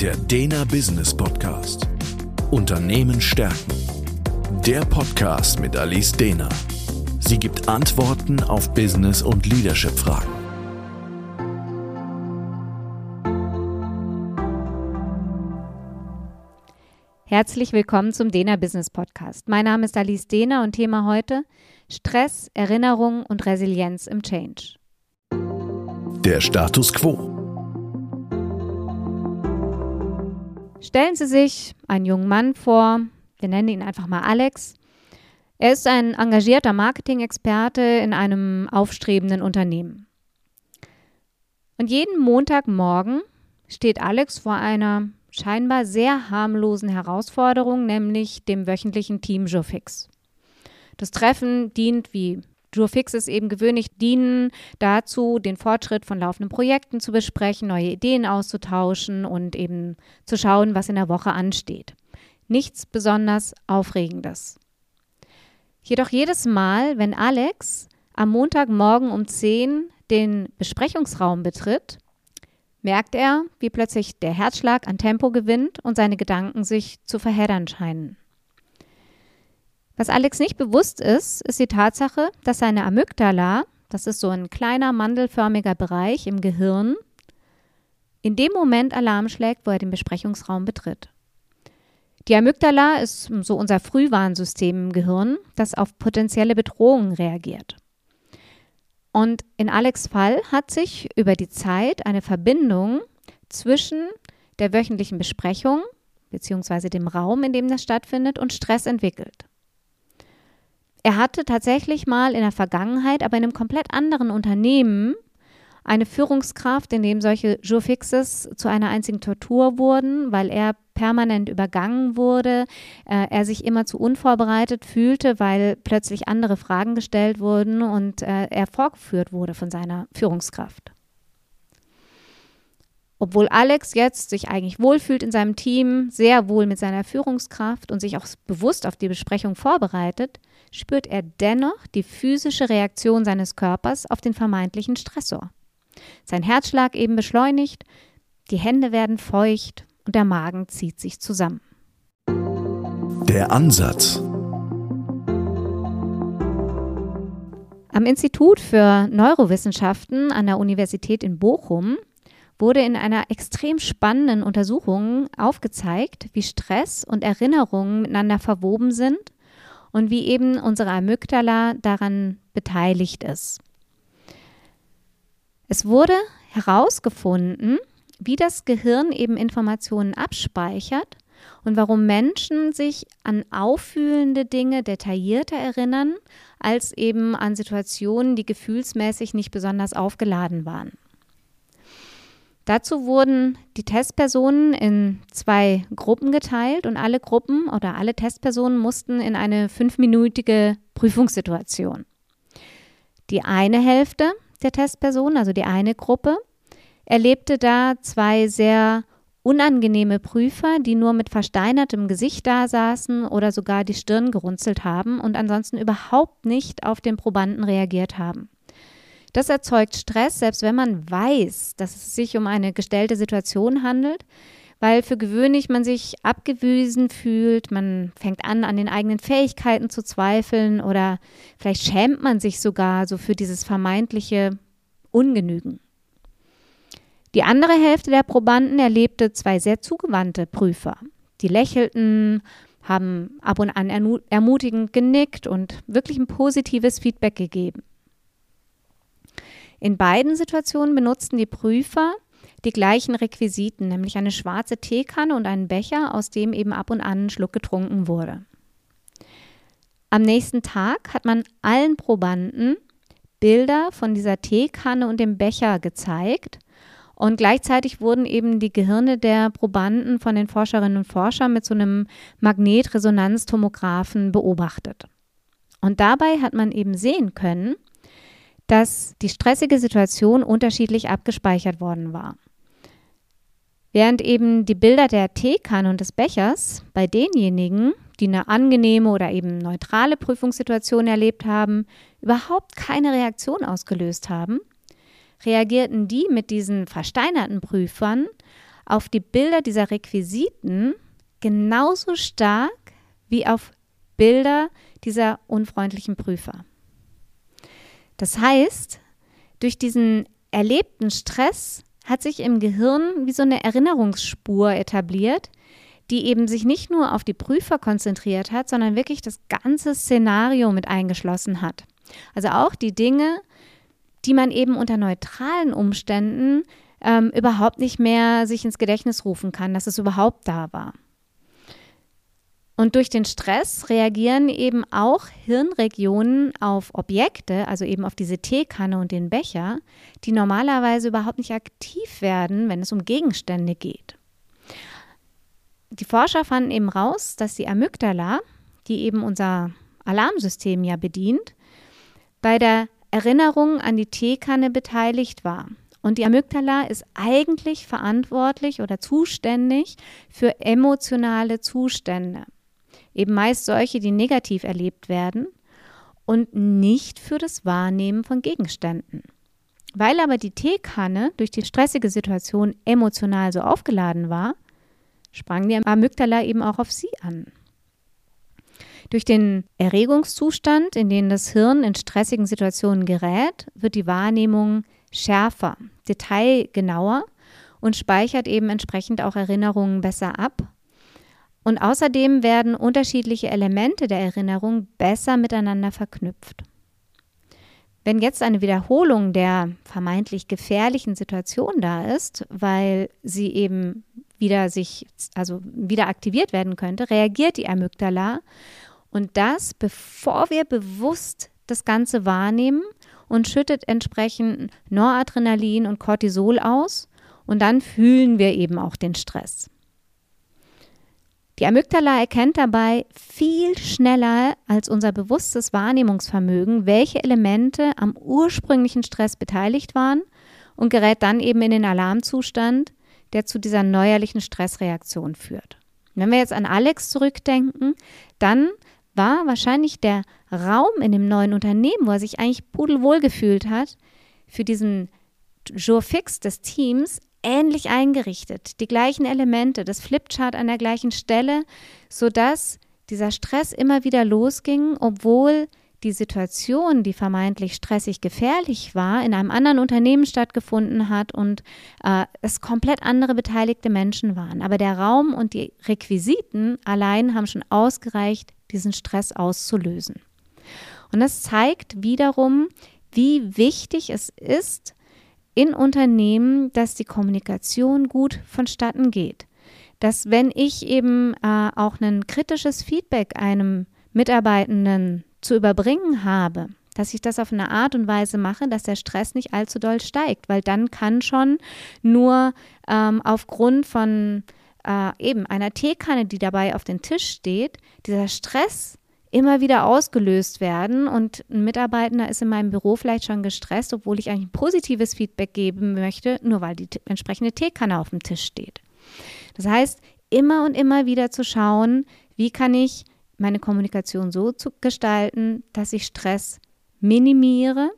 Der Dena Business Podcast. Unternehmen stärken. Der Podcast mit Alice Dena. Sie gibt Antworten auf Business- und Leadership-Fragen. Herzlich willkommen zum Dena Business Podcast. Mein Name ist Alice Dena und Thema heute Stress, Erinnerung und Resilienz im Change. Der Status quo. Stellen Sie sich einen jungen Mann vor, wir nennen ihn einfach mal Alex. Er ist ein engagierter Marketing-Experte in einem aufstrebenden Unternehmen. Und jeden Montagmorgen steht Alex vor einer scheinbar sehr harmlosen Herausforderung, nämlich dem wöchentlichen Team Jofix. Das Treffen dient, wie Jurfixes eben gewöhnlich dienen dazu, den Fortschritt von laufenden Projekten zu besprechen, neue Ideen auszutauschen und eben zu schauen, was in der Woche ansteht. Nichts besonders Aufregendes. Jedoch jedes Mal, wenn Alex am Montagmorgen um 10 den Besprechungsraum betritt, merkt er, wie plötzlich der Herzschlag an Tempo gewinnt und seine Gedanken sich zu verheddern scheinen. Was Alex nicht bewusst ist, ist die Tatsache, dass seine Amygdala, das ist so ein kleiner mandelförmiger Bereich im Gehirn, in dem Moment Alarm schlägt, wo er den Besprechungsraum betritt. Die Amygdala ist so unser Frühwarnsystem im Gehirn, das auf potenzielle Bedrohungen reagiert. Und in Alex Fall hat sich über die Zeit eine Verbindung zwischen der wöchentlichen Besprechung bzw. dem Raum, in dem das stattfindet, und Stress entwickelt. Er hatte tatsächlich mal in der Vergangenheit, aber in einem komplett anderen Unternehmen, eine Führungskraft, in dem solche Jour-Fixes zu einer einzigen Tortur wurden, weil er permanent übergangen wurde, äh, er sich immer zu unvorbereitet fühlte, weil plötzlich andere Fragen gestellt wurden und äh, er vorgeführt wurde von seiner Führungskraft. Obwohl Alex jetzt sich eigentlich wohlfühlt in seinem Team, sehr wohl mit seiner Führungskraft und sich auch bewusst auf die Besprechung vorbereitet, spürt er dennoch die physische Reaktion seines Körpers auf den vermeintlichen Stressor. Sein Herzschlag eben beschleunigt, die Hände werden feucht und der Magen zieht sich zusammen. Der Ansatz. Am Institut für Neurowissenschaften an der Universität in Bochum wurde in einer extrem spannenden Untersuchung aufgezeigt, wie Stress und Erinnerungen miteinander verwoben sind und wie eben unsere Amygdala daran beteiligt ist. Es wurde herausgefunden, wie das Gehirn eben Informationen abspeichert und warum Menschen sich an auffühlende Dinge detaillierter erinnern als eben an Situationen, die gefühlsmäßig nicht besonders aufgeladen waren. Dazu wurden die Testpersonen in zwei Gruppen geteilt und alle Gruppen oder alle Testpersonen mussten in eine fünfminütige Prüfungssituation. Die eine Hälfte der Testpersonen, also die eine Gruppe, erlebte da zwei sehr unangenehme Prüfer, die nur mit versteinertem Gesicht da saßen oder sogar die Stirn gerunzelt haben und ansonsten überhaupt nicht auf den Probanden reagiert haben. Das erzeugt Stress, selbst wenn man weiß, dass es sich um eine gestellte Situation handelt, weil für gewöhnlich man sich abgewiesen fühlt, man fängt an, an den eigenen Fähigkeiten zu zweifeln oder vielleicht schämt man sich sogar so für dieses vermeintliche Ungenügen. Die andere Hälfte der Probanden erlebte zwei sehr zugewandte Prüfer. Die lächelten, haben ab und an ermutigend genickt und wirklich ein positives Feedback gegeben. In beiden Situationen benutzten die Prüfer die gleichen Requisiten, nämlich eine schwarze Teekanne und einen Becher, aus dem eben ab und an ein Schluck getrunken wurde. Am nächsten Tag hat man allen Probanden Bilder von dieser Teekanne und dem Becher gezeigt und gleichzeitig wurden eben die Gehirne der Probanden von den Forscherinnen und Forschern mit so einem Magnetresonanztomographen beobachtet. Und dabei hat man eben sehen können, dass die stressige Situation unterschiedlich abgespeichert worden war. Während eben die Bilder der Teekanne und des Bechers bei denjenigen, die eine angenehme oder eben neutrale Prüfungssituation erlebt haben, überhaupt keine Reaktion ausgelöst haben, reagierten die mit diesen versteinerten Prüfern auf die Bilder dieser Requisiten genauso stark wie auf Bilder dieser unfreundlichen Prüfer. Das heißt, durch diesen erlebten Stress hat sich im Gehirn wie so eine Erinnerungsspur etabliert, die eben sich nicht nur auf die Prüfer konzentriert hat, sondern wirklich das ganze Szenario mit eingeschlossen hat. Also auch die Dinge, die man eben unter neutralen Umständen ähm, überhaupt nicht mehr sich ins Gedächtnis rufen kann, dass es überhaupt da war. Und durch den Stress reagieren eben auch Hirnregionen auf Objekte, also eben auf diese Teekanne und den Becher, die normalerweise überhaupt nicht aktiv werden, wenn es um Gegenstände geht. Die Forscher fanden eben raus, dass die Amygdala, die eben unser Alarmsystem ja bedient, bei der Erinnerung an die Teekanne beteiligt war. Und die Amygdala ist eigentlich verantwortlich oder zuständig für emotionale Zustände. Eben meist solche, die negativ erlebt werden und nicht für das Wahrnehmen von Gegenständen. Weil aber die Teekanne durch die stressige Situation emotional so aufgeladen war, sprang die Amygdala eben auch auf sie an. Durch den Erregungszustand, in den das Hirn in stressigen Situationen gerät, wird die Wahrnehmung schärfer, detailgenauer und speichert eben entsprechend auch Erinnerungen besser ab. Und außerdem werden unterschiedliche Elemente der Erinnerung besser miteinander verknüpft. Wenn jetzt eine Wiederholung der vermeintlich gefährlichen Situation da ist, weil sie eben wieder sich, also wieder aktiviert werden könnte, reagiert die Amygdala und das, bevor wir bewusst das Ganze wahrnehmen und schüttet entsprechend Noradrenalin und Cortisol aus und dann fühlen wir eben auch den Stress. Die Amygdala erkennt dabei viel schneller als unser bewusstes Wahrnehmungsvermögen, welche Elemente am ursprünglichen Stress beteiligt waren und gerät dann eben in den Alarmzustand, der zu dieser neuerlichen Stressreaktion führt. Wenn wir jetzt an Alex zurückdenken, dann war wahrscheinlich der Raum in dem neuen Unternehmen, wo er sich eigentlich pudelwohl gefühlt hat, für diesen Jour fix des Teams ähnlich eingerichtet. Die gleichen Elemente, das Flipchart an der gleichen Stelle, sodass dieser Stress immer wieder losging, obwohl die Situation, die vermeintlich stressig gefährlich war, in einem anderen Unternehmen stattgefunden hat und äh, es komplett andere beteiligte Menschen waren. Aber der Raum und die Requisiten allein haben schon ausgereicht, diesen Stress auszulösen. Und das zeigt wiederum, wie wichtig es ist in Unternehmen, dass die Kommunikation gut vonstatten geht. Dass wenn ich eben äh, auch ein kritisches Feedback einem Mitarbeitenden zu überbringen habe, dass ich das auf eine Art und Weise mache, dass der Stress nicht allzu doll steigt, weil dann kann schon nur ähm, aufgrund von äh, eben einer Teekanne, die dabei auf dem Tisch steht, dieser Stress immer wieder ausgelöst werden und ein Mitarbeiter ist in meinem Büro vielleicht schon gestresst, obwohl ich eigentlich ein positives Feedback geben möchte, nur weil die entsprechende Teekanne auf dem Tisch steht. Das heißt, immer und immer wieder zu schauen, wie kann ich meine Kommunikation so gestalten, dass ich Stress minimiere.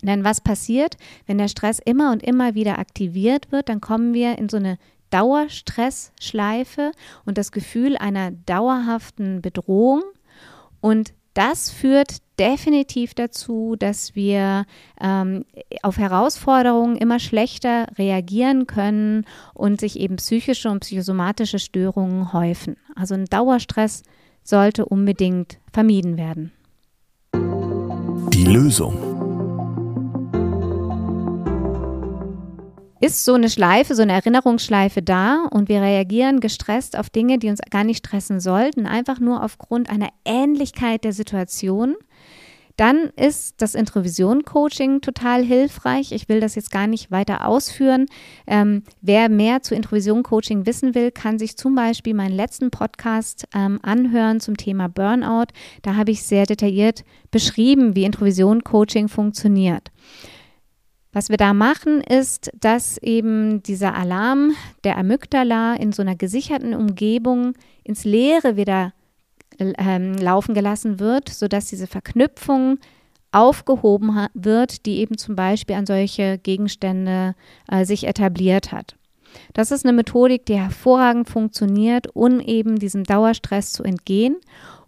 Denn was passiert, wenn der Stress immer und immer wieder aktiviert wird, dann kommen wir in so eine Dauerstressschleife und das Gefühl einer dauerhaften Bedrohung. Und das führt definitiv dazu, dass wir ähm, auf Herausforderungen immer schlechter reagieren können und sich eben psychische und psychosomatische Störungen häufen. Also ein Dauerstress sollte unbedingt vermieden werden. Die Lösung. Ist so eine Schleife, so eine Erinnerungsschleife da und wir reagieren gestresst auf Dinge, die uns gar nicht stressen sollten, einfach nur aufgrund einer Ähnlichkeit der Situation, dann ist das Introvision-Coaching total hilfreich. Ich will das jetzt gar nicht weiter ausführen. Ähm, wer mehr zu Introvision-Coaching wissen will, kann sich zum Beispiel meinen letzten Podcast ähm, anhören zum Thema Burnout. Da habe ich sehr detailliert beschrieben, wie Introvision-Coaching funktioniert. Was wir da machen, ist, dass eben dieser Alarm der Amygdala in so einer gesicherten Umgebung ins Leere wieder ähm, laufen gelassen wird, sodass diese Verknüpfung aufgehoben wird, die eben zum Beispiel an solche Gegenstände äh, sich etabliert hat. Das ist eine Methodik, die hervorragend funktioniert, um eben diesem Dauerstress zu entgehen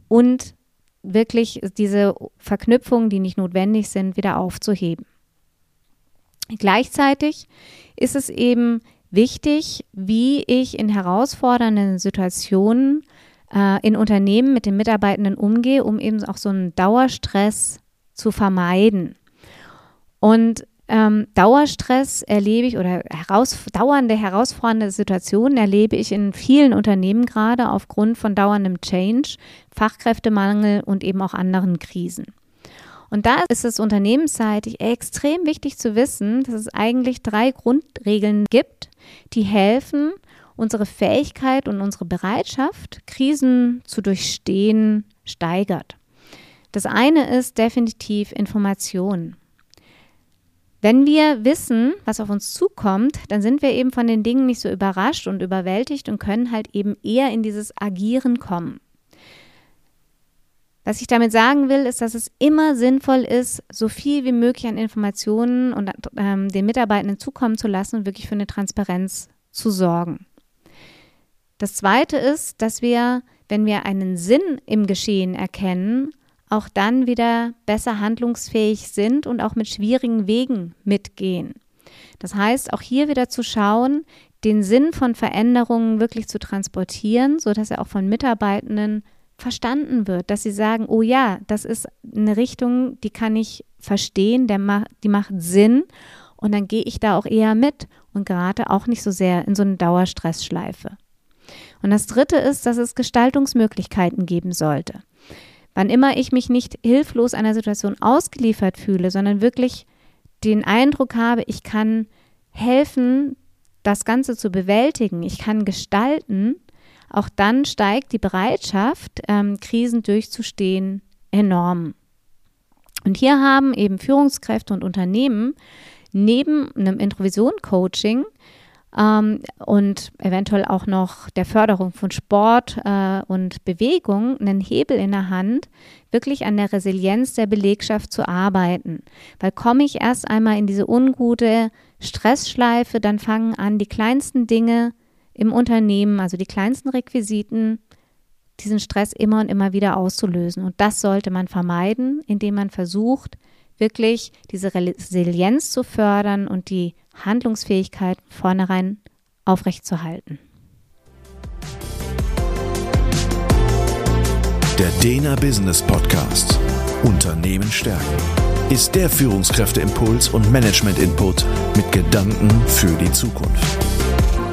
und wirklich diese Verknüpfungen, die nicht notwendig sind, wieder aufzuheben. Gleichzeitig ist es eben wichtig, wie ich in herausfordernden Situationen äh, in Unternehmen mit den Mitarbeitenden umgehe, um eben auch so einen Dauerstress zu vermeiden. Und ähm, Dauerstress erlebe ich oder heraus, dauernde, herausfordernde Situationen erlebe ich in vielen Unternehmen gerade aufgrund von dauerndem Change, Fachkräftemangel und eben auch anderen Krisen. Und da ist es unternehmensseitig extrem wichtig zu wissen, dass es eigentlich drei Grundregeln gibt, die helfen, unsere Fähigkeit und unsere Bereitschaft, Krisen zu durchstehen, steigert. Das eine ist definitiv Information. Wenn wir wissen, was auf uns zukommt, dann sind wir eben von den Dingen nicht so überrascht und überwältigt und können halt eben eher in dieses Agieren kommen. Was ich damit sagen will, ist, dass es immer sinnvoll ist, so viel wie möglich an Informationen und ähm, den Mitarbeitenden zukommen zu lassen und wirklich für eine Transparenz zu sorgen. Das Zweite ist, dass wir, wenn wir einen Sinn im Geschehen erkennen, auch dann wieder besser handlungsfähig sind und auch mit schwierigen Wegen mitgehen. Das heißt, auch hier wieder zu schauen, den Sinn von Veränderungen wirklich zu transportieren, sodass er auch von Mitarbeitenden verstanden wird, dass sie sagen, oh ja, das ist eine Richtung, die kann ich verstehen, der ma die macht Sinn und dann gehe ich da auch eher mit und gerate auch nicht so sehr in so eine Dauerstressschleife. Und das Dritte ist, dass es Gestaltungsmöglichkeiten geben sollte. Wann immer ich mich nicht hilflos einer Situation ausgeliefert fühle, sondern wirklich den Eindruck habe, ich kann helfen, das Ganze zu bewältigen, ich kann gestalten, auch dann steigt die Bereitschaft, ähm, Krisen durchzustehen, enorm. Und hier haben eben Führungskräfte und Unternehmen neben einem Introvision-Coaching ähm, und eventuell auch noch der Förderung von Sport äh, und Bewegung einen Hebel in der Hand, wirklich an der Resilienz der Belegschaft zu arbeiten. Weil komme ich erst einmal in diese ungute Stressschleife, dann fangen an, die kleinsten Dinge im Unternehmen, also die kleinsten Requisiten, diesen Stress immer und immer wieder auszulösen. Und das sollte man vermeiden, indem man versucht, wirklich diese Resilienz zu fördern und die Handlungsfähigkeit vornherein aufrechtzuerhalten. Der Dena Business Podcast Unternehmen stärken ist der Führungskräfteimpuls und Management-Input mit Gedanken für die Zukunft.